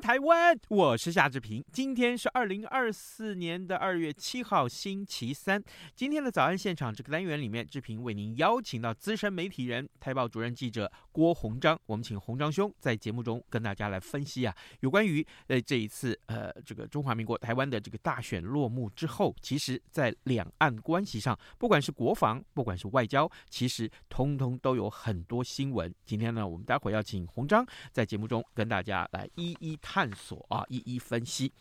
台湾！我是夏志平。今天是二零二四年的二月七号，星期三。今天的早安现场这个单元里面，志平为您邀请到资深媒体人、台报主任记者郭鸿章。我们请鸿章兄在节目中跟大家来分析啊，有关于呃这一次呃这个中华民国台湾的这个大选落幕之后，其实在两岸关系上，不管是国防，不管是外交，其实通通都有很多新闻。今天呢，我们待会要请鸿章在节目中跟大家来。一一探索啊，一一分析。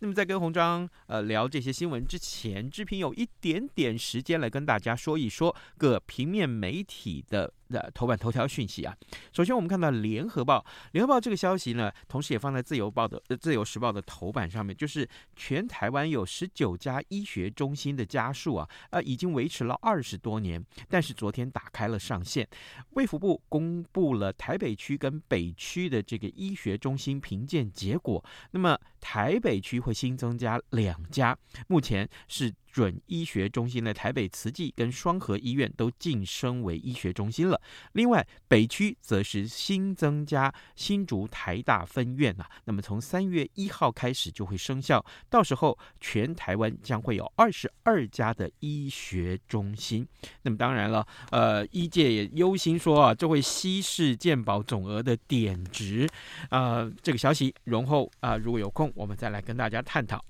那么在跟红章呃聊这些新闻之前，志平有一点点时间来跟大家说一说各平面媒体的。的头版头条讯息啊，首先我们看到《联合报》，《联合报》这个消息呢，同时也放在《自由报》的《自由时报》的头版上面，就是全台湾有十九家医学中心的家数啊，呃，已经维持了二十多年，但是昨天打开了上限，卫福部公布了台北区跟北区的这个医学中心评鉴结果，那么台北区会新增加两家，目前是。准医学中心的台北慈济跟双和医院都晋升为医学中心了。另外，北区则是新增加新竹台大分院呐。那么从三月一号开始就会生效，到时候全台湾将会有二十二家的医学中心。那么当然了，呃，医界也忧心说啊，这会稀释健保总额的点值。呃，这个消息，容后啊，如果有空，我们再来跟大家探讨。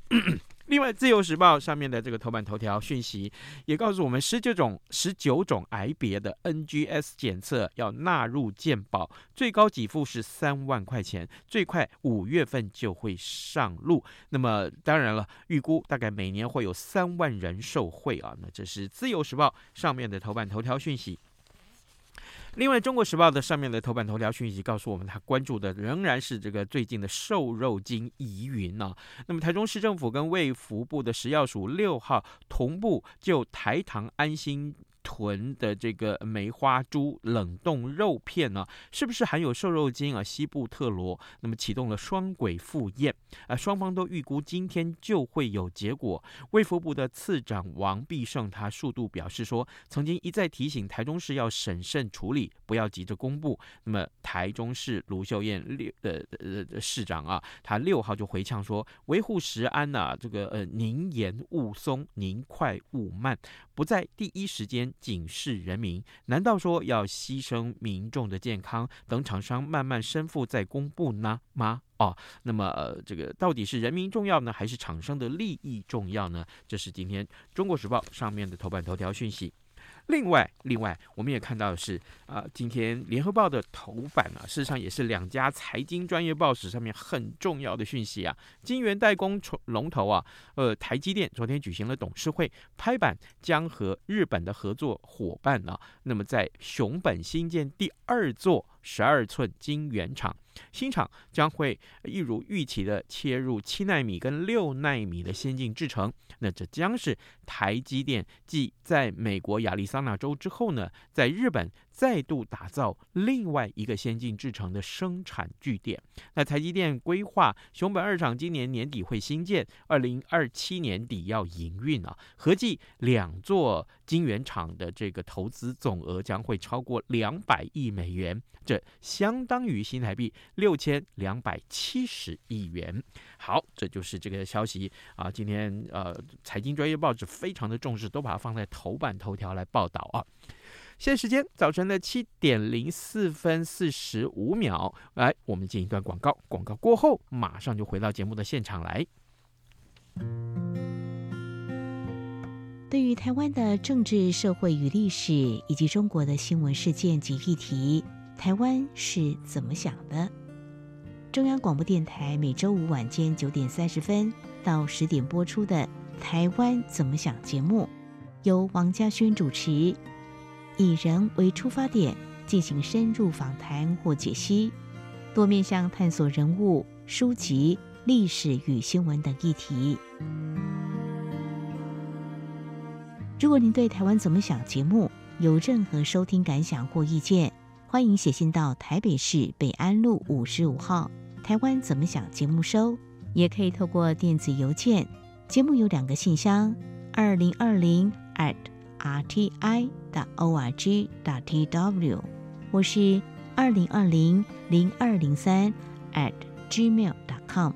另外，《自由时报》上面的这个头版头条讯息也告诉我们，十九种十九种癌别的 NGS 检测要纳入健保，最高给付是三万块钱，最快五月份就会上路。那么，当然了，预估大概每年会有三万人受惠啊。那这是《自由时报》上面的头版头条讯息。另外，《中国时报》的上面的头版头条讯息告诉我们，他关注的仍然是这个最近的瘦肉精疑云呢。那么，台中市政府跟卫福部的食药署六号同步就台糖安心囤的这个梅花猪冷冻肉片呢，是不是含有瘦肉精啊？西布特罗，那么启动了双轨复验啊，双方都预估今天就会有结果。卫福部的次长王必胜他数度表示说，曾经一再提醒台中市要审慎处理，不要急着公布。那么台中市卢秀燕六呃呃市长啊，他六号就回呛说，维护食安呐、这个呃宁严勿松，宁快勿慢，不在第一时间。警示人民，难道说要牺牲民众的健康，等厂商慢慢申复再公布呢吗？哦，那么呃，这个到底是人民重要呢，还是厂商的利益重要呢？这是今天《中国时报》上面的头版头条讯息。另外，另外，我们也看到的是啊、今天联合报的头版啊，事实上也是两家财经专业报纸上面很重要的讯息啊。晶圆代工龙头啊，呃，台积电昨天举行了董事会，拍板将和日本的合作伙伴啊，那么在熊本新建第二座十二寸晶圆厂。新厂将会一如预期的切入七纳米跟六纳米的先进制程，那这将是台积电继在美国亚利桑那州之后呢，在日本。再度打造另外一个先进制程的生产据点。那台积电规划熊本二厂今年年底会新建，二零二七年底要营运啊。合计两座晶圆厂的这个投资总额将会超过两百亿美元，这相当于新台币六千两百七十亿元。好，这就是这个消息啊。今天呃，财经专业报纸非常的重视，都把它放在头版头条来报道啊。现在时间早晨的七点零四分四十五秒，来，我们进一段广告。广告过后，马上就回到节目的现场来。对于台湾的政治、社会与历史，以及中国的新闻事件及议题，台湾是怎么想的？中央广播电台每周五晚间九点三十分到十点播出的《台湾怎么想》节目。由王家轩主持，以人为出发点，进行深入访谈或解析，多面向探索人物、书籍、历史与新闻等议题。如果您对台湾怎么想节目有任何收听感想或意见，欢迎写信到台北市北安路五十五号台湾怎么想节目收，也可以透过电子邮件。节目有两个信箱：二零二零 at rti dot org dot tw，或是二零二零零二零三 at gmail dot com。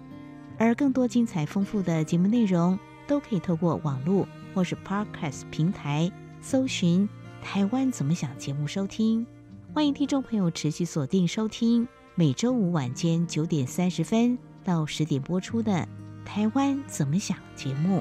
而更多精彩丰富的节目内容，都可以透过网络。或是 Podcast 平台搜寻“台湾怎么想”节目收听，欢迎听众朋友持续锁定收听每周五晚间九点三十分到十点播出的《台湾怎么想》节目。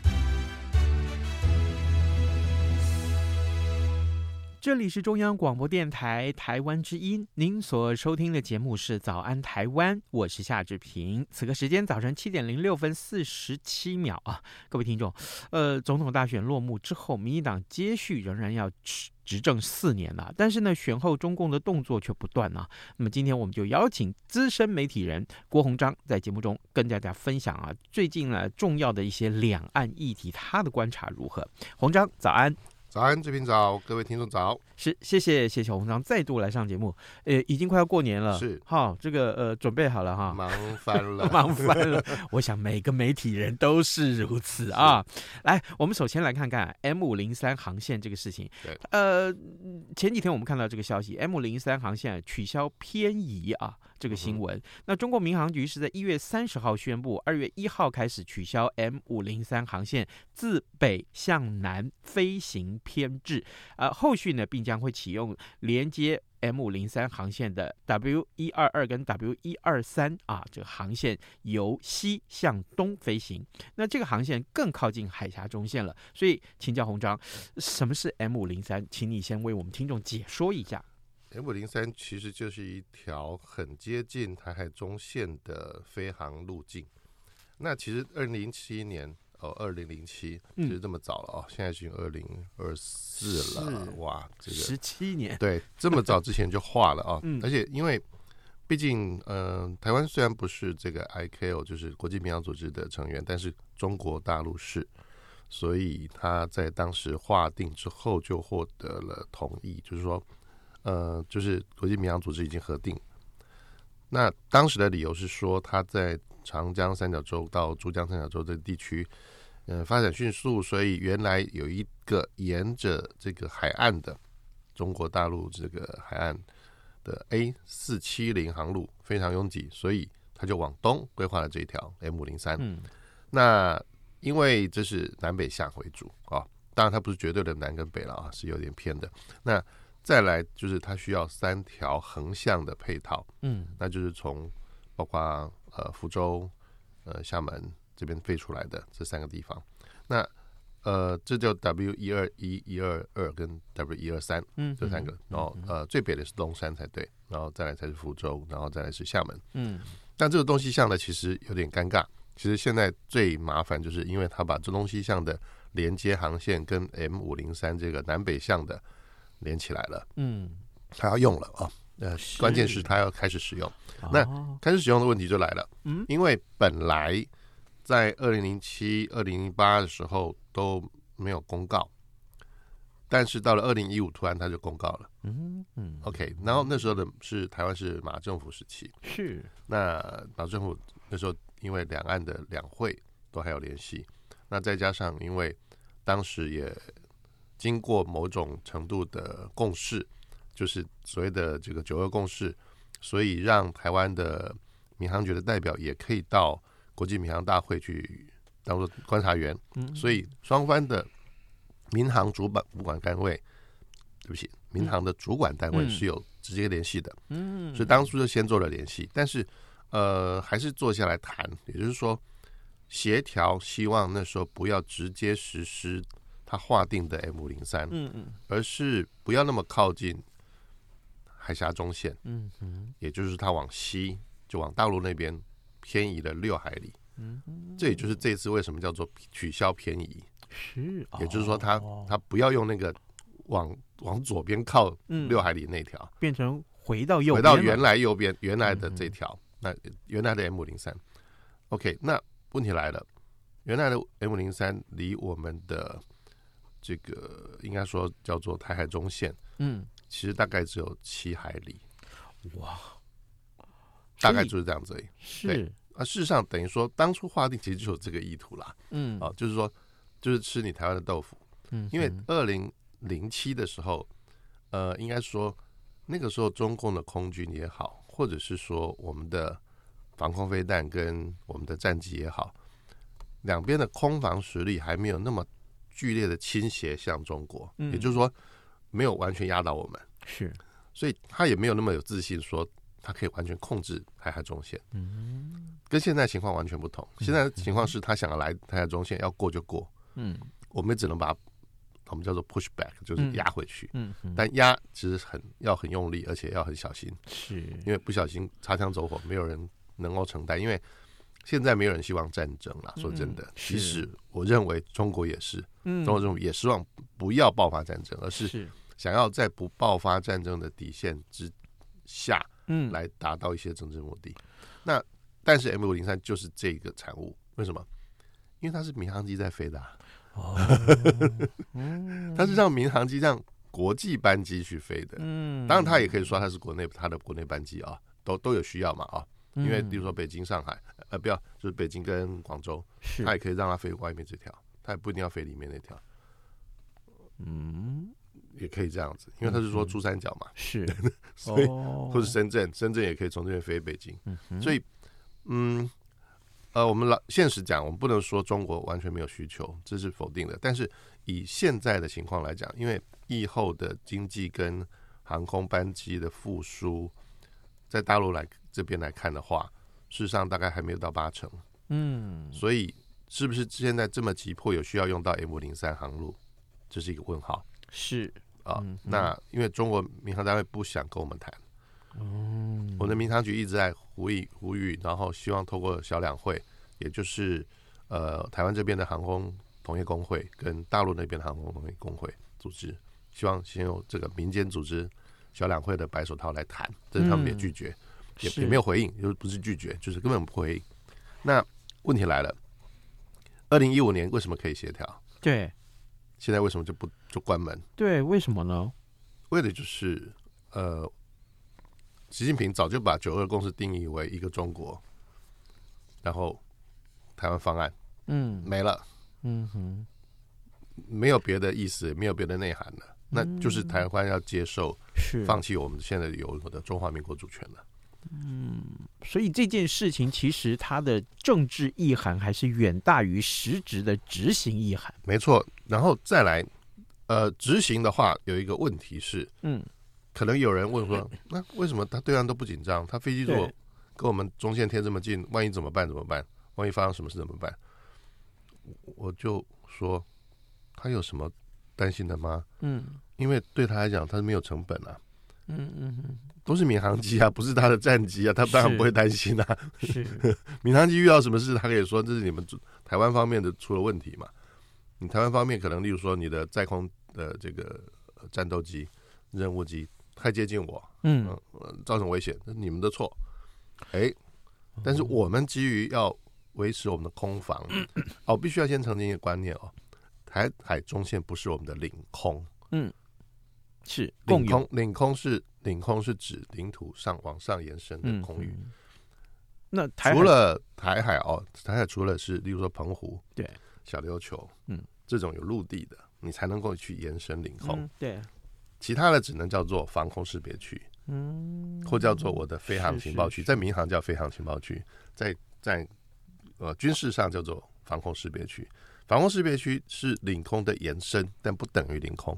这里是中央广播电台台湾之音，您所收听的节目是《早安台湾》，我是夏志平。此刻时间早晨七点零六分四十七秒啊，各位听众，呃，总统大选落幕之后，民进党接续仍然要执执政四年了，但是呢，选后中共的动作却不断啊。那么今天我们就邀请资深媒体人郭鸿章在节目中跟大家分享啊，最近呢重要的一些两岸议题，他的观察如何？鸿章，早安。早安，这边早，各位听众早，是谢谢谢谢小红章再度来上节目，呃，已经快要过年了，是。好，这个呃准备好了哈，忙翻了，忙翻了，我想每个媒体人都是如此啊。来，我们首先来看看 M 五零三航线这个事情，对，呃，前几天我们看到这个消息，M 五零三航线取消偏移啊。这个新闻，那中国民航局是在一月三十号宣布，二月一号开始取消 M 五零三航线自北向南飞行偏置，呃，后续呢，并将会启用连接 M 五零三航线的 W 一二二跟 W 一二三啊，这个航线由西向东飞行，那这个航线更靠近海峡中线了，所以请教鸿章，什么是 M 五零三？请你先为我们听众解说一下。M 五零三其实就是一条很接近台海中线的飞航路径。那其实二零零七年哦，二零零七其实这么早了哦，现在已经二零二四了，哇，这个十七年，对，这么早之前就画了啊、哦。嗯、而且因为毕竟，嗯、呃，台湾虽然不是这个 ICAO，就是国际民航组织的成员，但是中国大陆是，所以他在当时划定之后就获得了同意，就是说。呃，就是国际民航组织已经核定。那当时的理由是说，它在长江三角洲到珠江三角洲这地区，呃，发展迅速，所以原来有一个沿着这个海岸的中国大陆这个海岸的 A 四七零航路非常拥挤，所以他就往东规划了这一条 M 五零三。嗯，那因为这是南北向为主啊，当然它不是绝对的南跟北了啊，是有点偏的。那再来就是它需要三条横向的配套，嗯，那就是从包括呃福州、呃厦门这边飞出来的这三个地方，那呃这叫 W 一二一、一二二跟 W 一二三，嗯，这三个，然后呃最北的是东山才对，然后再来才是福州，然后再来是厦门，嗯，但这个东西向呢其实有点尴尬，其实现在最麻烦就是因为它把这东西向的连接航线跟 M 五零三这个南北向的。连起来了，嗯，他要用了啊，呃，关键是他要开始使用，那开始使用的问题就来了，嗯，因为本来在二零零七、二零零八的时候都没有公告，但是到了二零一五突然他就公告了，嗯嗯，OK，然后那时候的是台湾是马政府时期，是，那马政府那时候因为两岸的两会都还有联系，那再加上因为当时也。经过某种程度的共识，就是所谓的这个九二共识，所以让台湾的民航局的代表也可以到国际民航大会去当做观察员。所以双方的民航主管主管单位，对不起，民航的主管单位是有直接联系的，嗯，所以当初就先做了联系，但是呃，还是坐下来谈，也就是说协调，希望那时候不要直接实施他划定的 M 五零三，嗯嗯。而是不要那么靠近海峡中线，嗯嗯。也就是它往西就往大陆那边偏移了六海里，嗯，这也就是这次为什么叫做取消偏移，是，也就是说他哦。他不要用那个往往左边靠嗯。六海里那条。变成回到右回到原来右边原来的嗯这条，那原来的 M 五零三，OK，那问题来了，原来的 M 五零三离我们的这个应该说叫做台海中线，嗯。其实大概只有七海里，哇，大概就是这样子而已。是。啊，事实上等于说当初划定其实就有这个意图啦，嗯。啊，就是说就是吃你台湾的豆腐，嗯因为二零零七的时候，呃，应该说那个时候中共的空军也好，或者是说我们的防空飞弹跟我们的战机也好，两边的空防实力还没有那么剧烈的倾斜向中国，嗯也就是说没有完全压倒我们，是所以他也没有那么有自信说他可以完全控制台海中线。嗯跟现在情况完全不同。现在的情况是他想要来台海中线，要过就过，嗯我们只能把我们叫做 push back，就是压回去。嗯嗯但压其实很要很用力，而且要很小心，是因为不小心擦枪走火，没有人能够承担。因为现在没有人希望战争了，说真的，是。其实我认为中国也是，嗯。中国政府也希望不要爆发战争，而是是。想要在不爆发战争的底线之下，嗯。来达到一些政治目的。那但是 M 五零三就是这个产物，为什么？因为它是民航机在飞的、啊，哦。它是让民航机让国际班机去飞的。嗯。当然，它也可以说它是国内它的国内班机啊，都都有需要嘛啊。因为嗯。比如说北京、上海，呃，不要就是北京跟广州，是它也可以让他飞外面这条，他也不一定要飞里面那条，嗯也可以这样子，因为他是说珠三角嘛，是所以哦或是深圳，深圳也可以从这边飞北京。所以，嗯，呃，我们老现实讲，我们不能说中国完全没有需求，这是否定的。但是以现在的情况来讲，因为疫后的经济跟航空班机的复苏，在大陆来这边来看的话，事实上大概还没有到八成。嗯所以，是不是现在这么急迫，有需要用到 M 五零三航路，这是一个问号是啊。嗯那因为中国民航单位不想跟我们谈。嗯我们的民航局一直在呼吁呼吁，然后希望透过小两会，也就是呃台湾这边的航空同业工会跟大陆那边的航空同业工会组织，希望先用这个民间组织小两会的白手套来谈，但是他们也拒绝，也也没有回应，就是不是拒绝，就是根本不回应。那问题来了，二零一五年为什么可以协调？对现在为什么就不就关门？对为什么呢？为的就是呃，习近平早就把九二共识定义为一个中国，然后台湾方案嗯没了，嗯哼没有别的意思，没有别的内涵了，那就是台湾要接受是放弃我们现在有的中华民国主权了。所以这件事情其实它的政治意涵还是远大于实质的执行意涵。没错，然后再来，呃，执行的话有一个问题是，嗯，可能有人问说，那为什么他对岸都不紧张？他飞机如果跟我们中线贴这么近，万一怎么办？怎么办？万一发生什么事怎么办？我就说，他有什么担心的吗？嗯因为对他来讲，他是没有成本啊，嗯嗯都是民航机啊，不是他的战机啊，他当然不会担心啊。嗯，是民航机遇到什么事，他可以说这是你们台湾方面的出了问题嘛。你台湾方面可能，例如说你的在空的这个呃战斗机、任务机太接近我，嗯造成危险，那是你们的错。哎，但是我们基于要维持我们的空防，哦，必须要先澄清一个观念哦，台海中线不是我们的领空，是共有领空领空是领空是指领土上往上延伸的嗯空域。嗯那台海除了台海哦，台海除了是例如说澎湖、对小琉球，嗯，这种有陆地的，你才能够去延伸领空，嗯对其他的只能叫做防空识别区，嗯或叫做我的飞航情报区，是是在民航叫飞航情报区，在在呃军事上叫做防空识别区。防空识别区是领空的延伸，但不等于领空。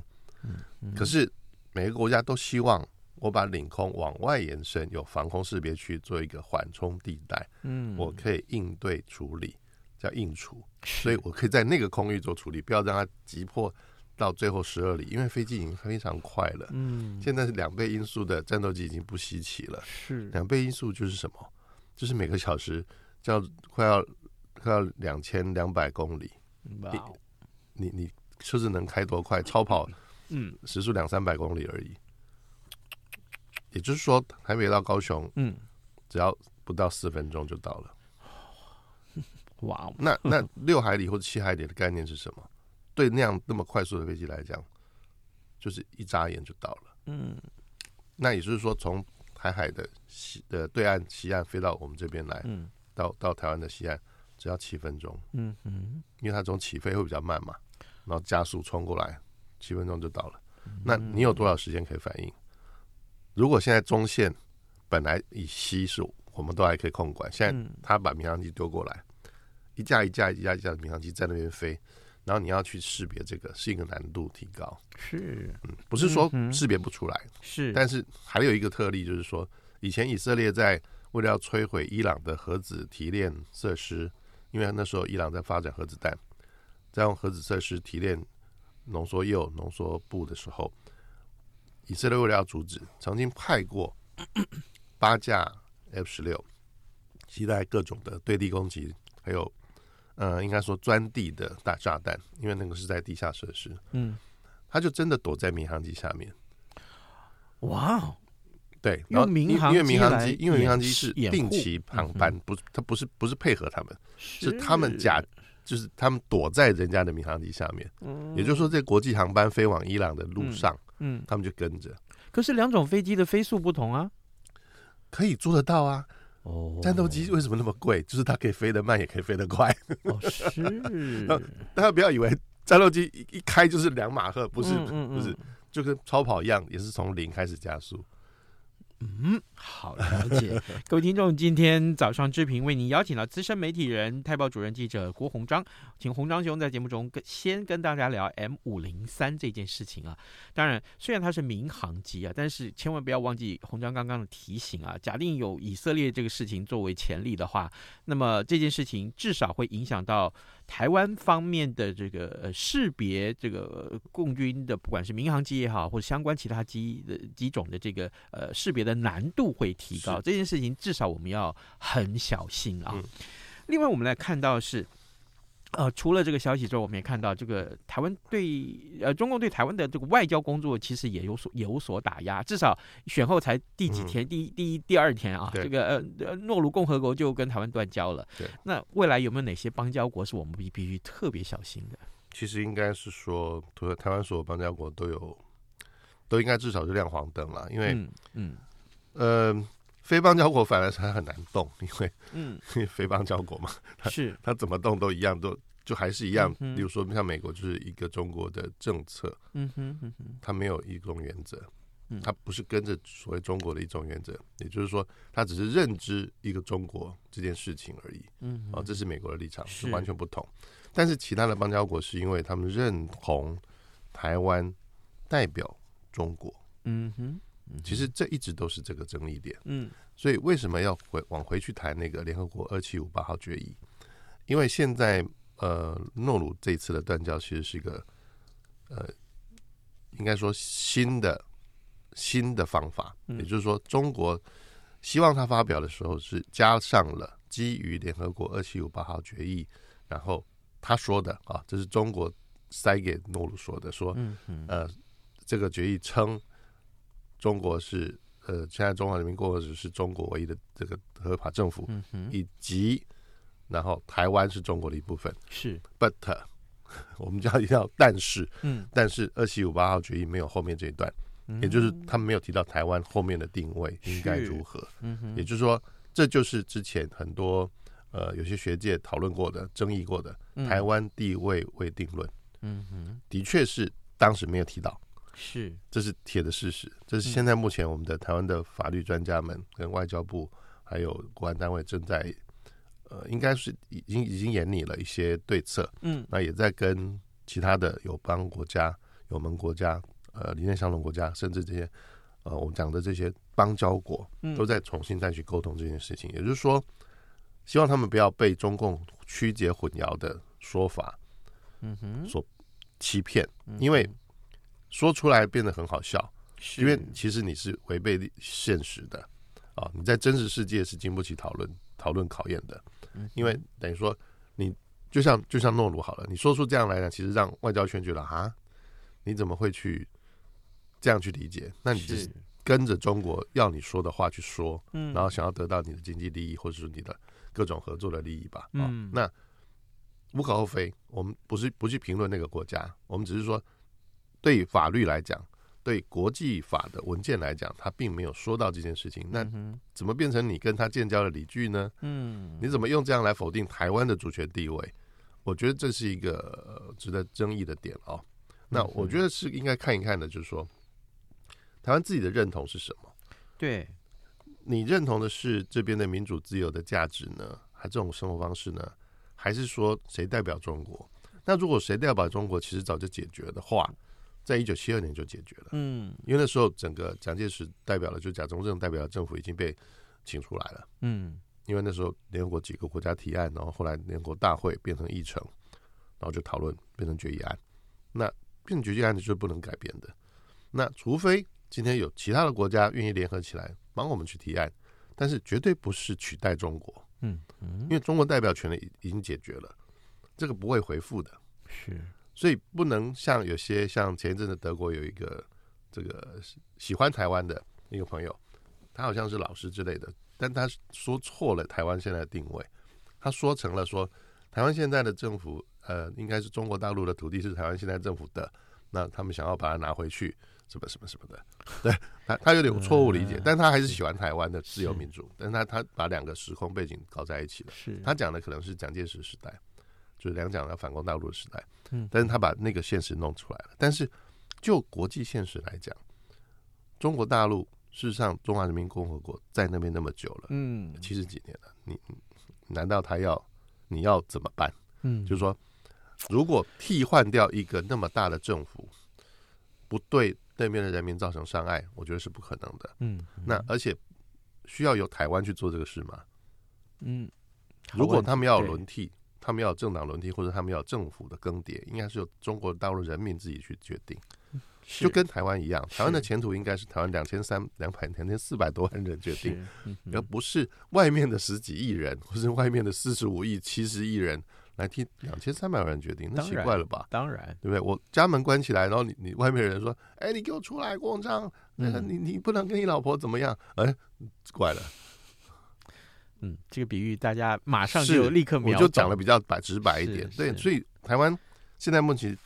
嗯可是每个国家都希望我把领空往外延伸，有防空识别区做一个缓冲地带，嗯，我可以应对处理，叫应处，所以我可以在那个空域做处理，不要让它急迫到最后十二里，因为飞机已经非常快了，嗯，现在是两倍音速的战斗机已经不稀奇了，是。两倍音速就是什么？就是每个小时叫快要快要两千两百公里，Wow. 你你车子能开多快？超跑，嗯，时速两三百公里而已。也就是说，台北到高雄，嗯，只要不到四分钟就到了。哇 Wow. 那那六海里或者七海里的概念是什么？对那样那么快速的飞机来讲，就是一眨眼就到了。嗯，那也就是说，从台海的西的对岸西岸飞到我们这边来，嗯，到到台湾的西岸只要七分钟。嗯嗯，因为它从起飞会比较慢嘛，然后加速冲过来，七分钟就到了。那你有多少时间可以反应？如果现在中线本来以西是我们都还可以控管，现在他把民航机丢过来，一架一架一架一架的民航机在那边飞。然后你要去识别这个，是一个难度提高。是，嗯，不是说识别不出来，是。但是还有一个特例，就是说，以前以色列在为了要摧毁伊朗的核子提炼设施，因为那时候伊朗在发展核子弹，在用核子设施提炼浓缩铀、浓缩布的时候，以色列为了要阻止，曾经派过八架 F 十六，携带各种的对地攻击，还有。呃，应该说钻地的大炸弹，因为那个是在地下设施。嗯，他就真的躲在民航机下面。哇哦，对，然后民航因为民航机，因为民航机是定期航班，不，他不是不是配合他们，是他们假，就是他们躲在人家的民航机下面。嗯，也就是说，在国际航班飞往伊朗的路上，嗯，他们就跟着。可是两种飞机的飞速不同啊，可以做得到啊。哦，战斗机为什么那么贵？就是它可以飞得慢，也可以飞得快。哦，是。大家不要以为战斗机一一开就是两马赫，不是，嗯嗯嗯、不是，就跟超跑一样，也是从零开始加速。嗯，好了解。各位听众，今天早上志平为您邀请到资深媒体人、太报主任记者郭鸿章，请鸿章兄在节目中跟先跟大家聊 M 五零三这件事情啊。当然，虽然它是民航机啊，但是千万不要忘记鸿章刚刚的提醒啊。假定有以色列这个事情作为前例的话，那么这件事情至少会影响到。台湾方面的这个呃识别这个共军的，不管是民航机也好，或者相关其他机的机种的这个呃识别的难度会提高。这件事情至少我们要很小心啊。嗯、另外，我们来看到是。呃，除了这个消息之后，我们也看到这个台湾对呃中共对台湾的这个外交工作其实也有所有所打压，至少选后才第几天，嗯、第一第一第二天啊，这个呃诺鲁共和国就跟台湾断交了。对，那未来有没有哪些邦交国是我们必必须特别小心的？其实应该是说，台湾所有邦交国都有，都应该至少是亮黄灯了，因为嗯，嗯呃。非邦交国反而是还很难动，因为嗯，因为非邦交国嘛，是它怎么动都一样，都就还是一样。比如说像美国就是一个中国的政策，嗯哼嗯哼，它没有一种原则，它不是跟着所谓中国的一种原则，也就是说，它只是认知一个中国这件事情而已。嗯哼，啊，这是美国的立场，是完全不同。但是其他的邦交国是因为他们认同台湾代表中国。嗯哼。其实这一直都是这个争议点，嗯，所以为什么要回往回去谈那个联合国二七五八号决议？因为现在呃，诺鲁这次的断交其实是一个呃，应该说新的新的方法，也就是说，中国希望他发表的时候是加上了基于联合国二七五八号决议，然后他说的啊，这是中国塞给诺鲁说的，说呃，这个决议称。中国是呃，现在中华人民共和国是中国唯一的这个合法政府，嗯、以及然后台湾是中国的一部分。是，but 我们就要一定要但是，嗯，但是二七五八号决议没有后面这一段，嗯、也就是他们没有提到台湾后面的定位应该如何。也就是说，这就是之前很多呃有些学界讨论过的、争议过的台湾地位未定论。嗯哼，的确是当时没有提到。是，这是铁的事实。这是现在目前我们的台湾的法律专家们跟外交部还有国安单位正在，呃，应该是已经已经研拟了一些对策。嗯，那也在跟其他的友邦国家、友盟国家呃理念相同国家，甚至这些呃我们讲的这些邦交国，都在重新再去沟通这件事情。嗯、也就是说，希望他们不要被中共曲解混淆的说法，嗯哼，所欺骗，因为说出来变得很好笑，因为其实你是违背现实的啊！你在真实世界是经不起讨论、讨论考验的，因为等于说你。就像就像诺鲁好了，你说出这样来呢，其实让外交圈觉得啊，你怎么会去这样去理解？那你就是跟着中国要你说的话去说，嗯，然后想要得到你的经济利益，或者是你的各种合作的利益吧，嗯，那无可厚非。我们不是不去评论那个国家，我们只是说，对法律来讲，对国际法的文件来讲，他并没有说到这件事情。那怎么变成你跟他建交的理据呢？嗯，你怎么用这样来否定台湾的主权地位？我觉得这是一个值得争议的点哦。那我觉得是应该看一看的，就是说，台湾自己的认同是什么？对，你认同的是这边的民主自由的价值呢，还这种生活方式呢？还是说谁代表中国？那如果谁代表中国，其实早就解决的话，在一九七二年就解决了。嗯，因为那时候整个蒋介石代表了，就蒋中正代表的政府已经被请出来了。嗯。因为那时候联合国几个国家提案，然后后来联合国大会变成议程，然后就讨论变成决议案。那变成决议案就是不能改变的。那除非今天有其他的国家愿意联合起来帮我们去提案，但是绝对不是取代中国。嗯嗯，因为中国代表权已已经解决了，这个不会回复的。是，所以不能像有些像前一阵子德国有一个这个喜欢台湾的一个朋友，他好像是老师之类的。但他说错了台湾现在的定位，他说成了说台湾现在的政府，呃，应该是中国大陆的土地是台湾现在政府的，那他们想要把它拿回去，什么什么什么的，对他他有点错误理解，但他还是喜欢台湾的自由民主，但是他他把两个时空背景搞在一起了，是他讲的可能是蒋介石时代，就是两蒋要反攻大陆的时代，嗯，但是他把那个现实弄出来了，但是就国际现实来讲，中国大陆。事实上，中华人民共和国在那边那么久了，嗯，七十几年了，你难道他要你要怎么办？嗯，就是说，如果替换掉一个那么大的政府，不对对面的人民造成伤害，我觉得是不可能的。嗯，那而且需要由台湾去做这个事吗？嗯，如果他们要轮替，他们要政党轮替，或者他们要政府的更迭，应该是由中国大陆人民自己去决定。就跟台湾一样，台湾的前途应该是台湾两千三两百两千四百多万人决定，而不是外面的十几亿人，或是外面的四十五亿、七十亿人来替两千三百万人决定，那奇怪了吧？当然，对不对？我家门关起来，然后你你外面的人说：“哎，你给我出来过账，那个你你不能跟你老婆怎么样？”哎，怪了。嗯，这个比喻大家马上就立刻秒，我就讲的比较白直白一点。对，所以台湾现在目前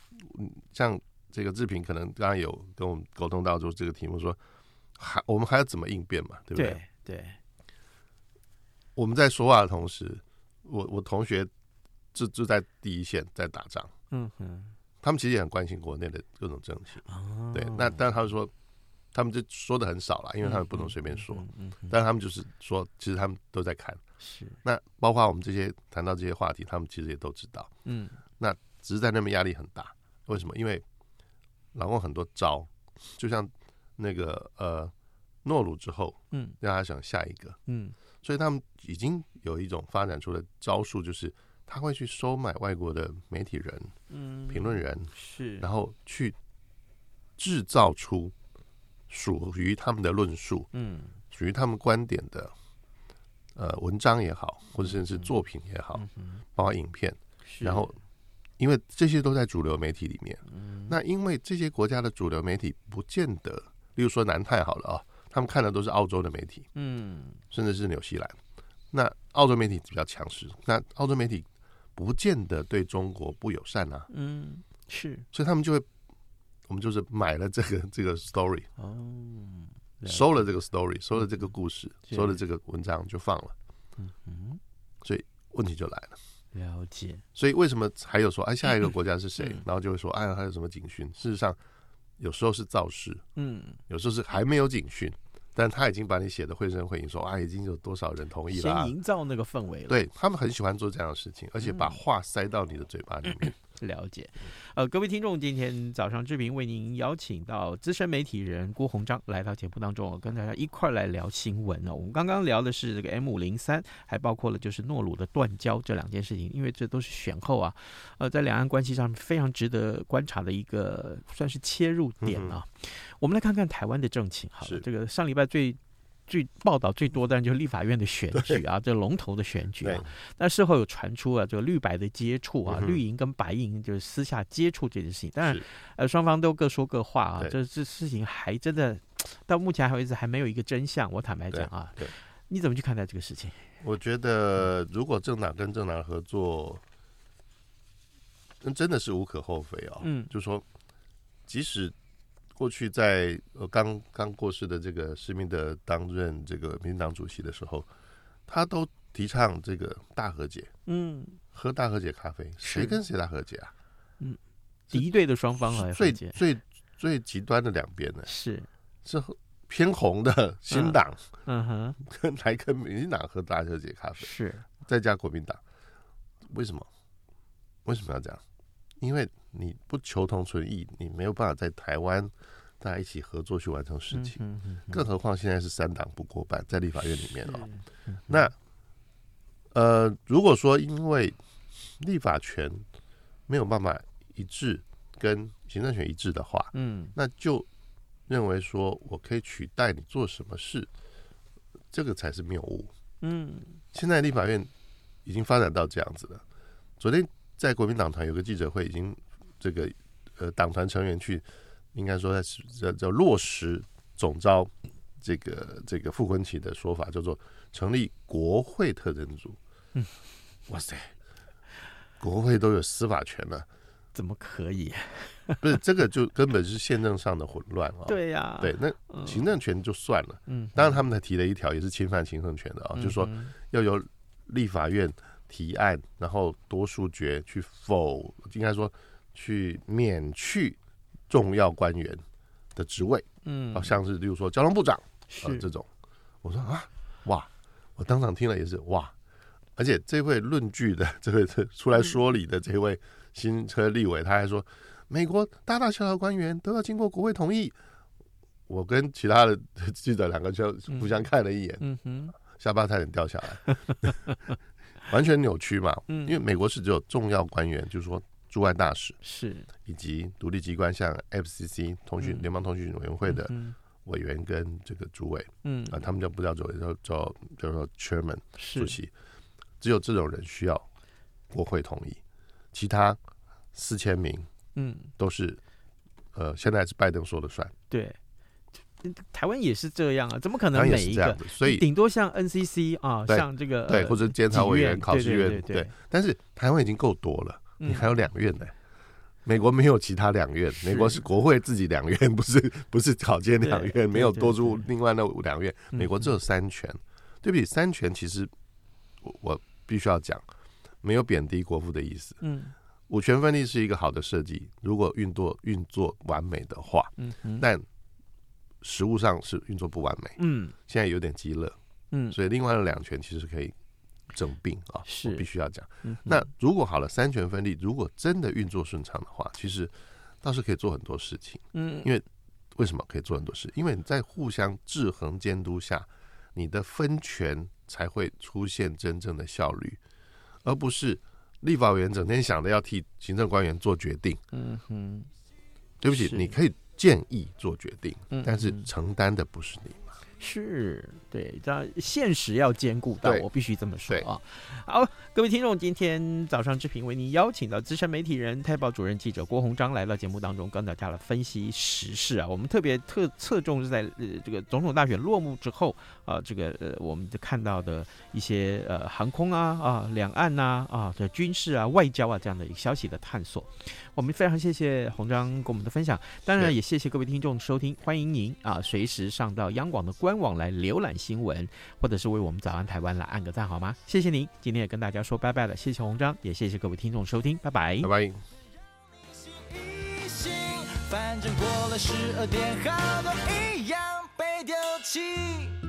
像。这个志平可能刚刚有跟我们沟通到，就这个题目说，还我们还要怎么应变嘛？对不对？对。对我们在说话的同时，我我同学就就在第一线在打仗，嗯哼，他们其实也很关心国内的各种政情，哦、对。那但他们说，他们就说的很少了，因为他们不能随便说，嗯嗯嗯、但他们就是说，其实他们都在看，是。那包括我们这些谈到这些话题，他们其实也都知道，嗯。那只是在那边压力很大，为什么？因为老公很多招，就像那个呃诺鲁之后，嗯，让他想下一个，嗯，所以他们已经有一种发展出的招数，就是他会去收买外国的媒体人，嗯，评论人是，然后去制造出属于他们的论述，嗯，属于他们观点的呃文章也好，或者甚至是作品也好，嗯，包括影片，然后。因为这些都在主流媒体里面，嗯、那因为这些国家的主流媒体不见得，例如说南太好了啊、哦，他们看的都是澳洲的媒体，嗯，甚至是纽西兰，那澳洲媒体比较强势，那澳洲媒体不见得对中国不友善啊，嗯，是，所以他们就会，我们就是买了这个这个 story，哦，收了这个 story，收了这个故事，嗯、收了这个文章就放了，嗯嗯，所以问题就来了。了解，所以为什么还有说哎，下一个 国家是谁？嗯、然后就会说哎，还有什么警讯？事实上，有时候是造势，嗯，有时候是还没有警讯，但他已经把你写的绘声绘影，说啊，已经有多少人同意了，先营造那个氛围了。对他们很喜欢做这样的事情，而且把话塞到你的嘴巴里面。嗯、了解。呃，各位听众，今天早上志平为您邀请到资深媒体人郭鸿章来到节目当中，跟大家一块来聊新闻呢。我们刚刚聊的是这个 M 五零三，还包括了就是诺鲁的断交这两件事情，因为这都是选后啊，呃，在两岸关系上非常值得观察的一个算是切入点啊。嗯、我们来看看台湾的政情，好了，这个上礼拜最。最报道最多的就是立法院的选举啊，这龙头的选举啊。但事后有传出啊，这个绿白的接触啊，绿营跟白营就是私下接触这件事情。当然，呃，双方都各说各话啊。这这事情还真的到目前为止还没有一个真相。我坦白讲啊，你怎么去看待这个事情？我觉得如果政党跟政党合作，那真的是无可厚非啊。嗯，就说即使。过去在呃刚刚过世的这个施明德担任这个民进党主席的时候，他都提倡这个大和解，嗯，喝大和解咖啡，谁跟谁大和解啊？嗯，敌对的双方来最最最极端的两边呢，是。是偏红的新党，嗯。哼，跟 来跟民进党喝大和解咖啡，是。再加国民党，为什么？为什么要这样？因为你不求同存异，你没有办法在台湾大家一起合作去完成事情。嗯嗯嗯、更何况现在是三党不过半，在立法院里面哦。嗯、那呃，如果说因为立法权没有办法一致跟行政权一致的话，嗯，那就认为说我可以取代你做什么事，这个才是谬误。嗯，现在立法院已经发展到这样子了。昨天。在国民党团有个记者会，已经这个呃党团成员去，应该说在叫叫落实总招这个这个傅昆萁的说法，叫做成立国会特侦组。嗯，哇塞，国会都有司法权了，怎么可以？不是这个就根本是宪政上的混乱啊！对呀，对，那行政权就算了，嗯，当然他们才提了一条也是侵犯行政权的啊，就是说要由立法院。提案，然后多数决去否，应该说去免去重要官员的职位，嗯，好像是例如说交通部长啊、呃、这种，我说啊，哇，我当场听了也是哇，而且这位论据的这位出来说理的这位新车立委，他还说美国大大小小官员都要经过国会同意，我跟其他的记者两个就互相看了一眼，嗯哼，下巴差点掉下来。完全扭曲嘛，因为美国是只有重要官员，就是说驻外大使是，以及独立机关像 FCC 通讯联邦通讯委员会的委员跟这个主委，嗯。啊，他们叫不叫主委，叫叫叫做 Chairman 主席，只有这种人需要国会同意，其他四千名，嗯，都是呃，现在是拜登说了算，对。台湾也是这样啊，怎么可能每一个？所以顶多像 NCC 啊，像这个对，或者监察委员、考试院对。但是台湾已经够多了，你还有两院呢。美国没有其他两院，美国是国会自己两院，不是不是考监两院，没有多出另外那两院。美国只有三权，对不起，三权其实我我必须要讲，没有贬低国父的意思。嗯，五权分立是一个好的设计，如果运作运作完美的话，嗯，但。实物上是运作不完美，嗯，现在有点积乐，嗯，所以另外的两权其实是可以整并啊，是。必须要讲。嗯、那如果好了，三权分立，如果真的运作顺畅的话，其实倒是可以做很多事情，嗯，因为为什么可以做很多事？因为你在互相制衡监督下，你的分权才会出现真正的效率，而不是立法委员整天想着要替行政官员做决定，嗯哼，对不起，你可以。建议做决定，但是承担的不是你。是对，但现实要兼顾到，我必须这么说啊。好，各位听众，今天早上志平为您邀请到资深媒体人、太报主任记者郭鸿章来到节目当中，跟大家来分析时事啊。我们特别特侧重是在呃这个总统大选落幕之后啊，这个呃我们就看到的一些呃航空啊啊两岸呐啊的军事啊外交啊这样的一个消息的探索。我们非常谢谢洪章跟我们的分享，当然也谢谢各位听众的收听，欢迎您啊随时上到央广的官。官网来浏览新闻，或者是为我们早安台湾来按个赞好吗？谢谢您，今天也跟大家说拜拜了，谢谢洪章，也谢谢各位听众收听，拜拜，拜拜。反正过了十二点，好多一样被丢弃。